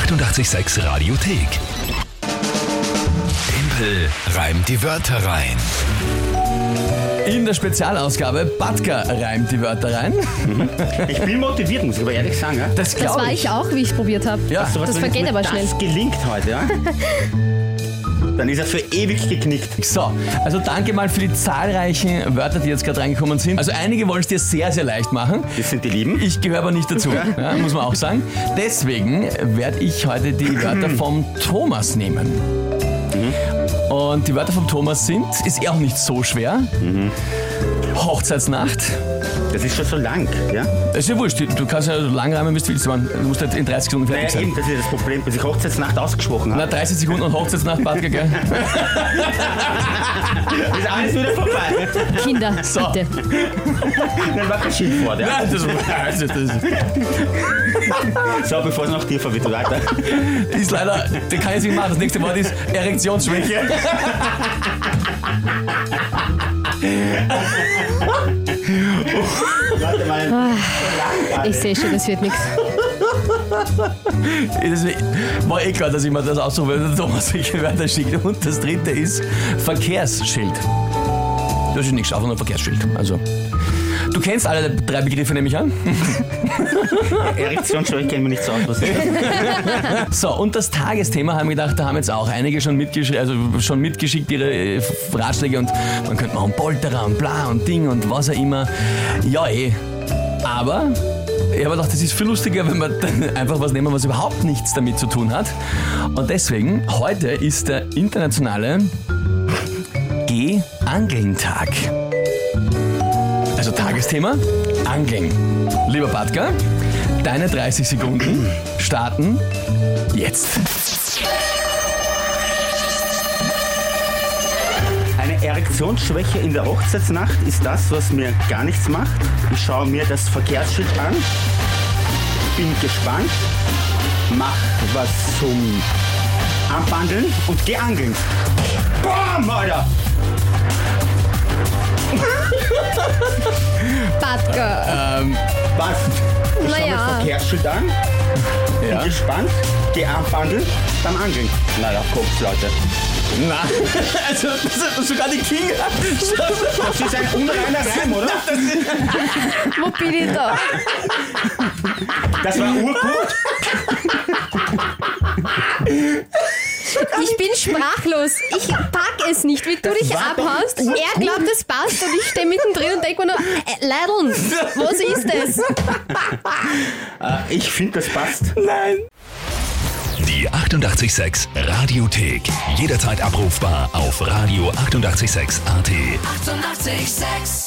886 Radiothek. Tempel reimt die Wörter rein. In der Spezialausgabe Batka reimt die Wörter rein. Ich bin motiviert, muss ich aber ehrlich sagen. Ja? Das Das war ich. ich auch, wie ich es probiert habe. Ja. So was, das wenn vergeht mir aber das schnell. gelingt heute, ja? Dann ist er für ewig geknickt. So, also danke mal für die zahlreichen Wörter, die jetzt gerade reingekommen sind. Also einige wollen es dir sehr, sehr leicht machen. Das sind die Lieben. Ich gehöre aber nicht dazu, ja, muss man auch sagen. Deswegen werde ich heute die Wörter vom Thomas nehmen. Und die Wörter vom Thomas sind, ist eh auch nicht so schwer. Hochzeitsnacht. Das ist schon so lang, ja? Das ist ja wurscht, du kannst ja so lang reimen, wie du willst. aber Du musst halt in 30 Sekunden fertig Naja, sein. eben, das ist das Problem, bis ich Hochzeitsnacht ausgesprochen Na, habe. 30 Sekunden und Hochzeitsnacht, Badge, gell? Ist alles wieder vorbei. Kinder, So. bitte. Dann war kein Schimpfwort, ja? Nein, das, das, das So, bevor es noch tiefer wird, weiter. ist leider, den kann ich nicht machen. Das nächste Wort ist Erektionsschwäche. Ich sehe schon, das wird nichts. Das war eh klar, dass ich mir das aussuche, weil der Thomas welche Wörter schickt. Und das dritte ist Verkehrsschild. Das ist nichts, einfach nur ein Verkehrsschild. Also, du kennst alle drei Begriffe, nehme ich an. Erektionsschwäche kennen wir nicht so aus. Was? So, und das Tagesthema haben wir gedacht, da haben jetzt auch einige schon, mitgesch also schon mitgeschickt ihre Ratschläge und man könnte machen Polterer und bla und Ding und was auch immer. Ja, eh. Aber ich habe gedacht, das ist viel lustiger, wenn wir dann einfach was nehmen, was überhaupt nichts damit zu tun hat. Und deswegen, heute ist der internationale Geh-Angeln-Tag. Also Tagesthema, Angeln. Lieber Batka, deine 30 Sekunden starten jetzt. Eine Erektionsschwäche in der Hochzeitsnacht ist das, was mir gar nichts macht. Ich schaue mir das Verkehrsschild an, bin gespannt, mach was zum Anbandeln und geh angeln. Bam, Alter! Was? Ich schau mir Naja. das Verkehrsschild an, bin Ja. gespannt, geh anbandeln, dann angeln. Naja, kommt's, Leute. Na, also das ist sogar die King. Das ist ein unreiner Reim, oder? Wo bin ich da? Das war urgut. Ich bin sprachlos. Ich pack es nicht, wie du dich abhaust. Er glaubt, es passt und ich stehe mittendrin und denke mir nur, äh, Leideln, was ist das? Äh, Ich finde, das passt. Nein. Die 886 Radiothek. Jederzeit abrufbar auf radio886.at. 886! 886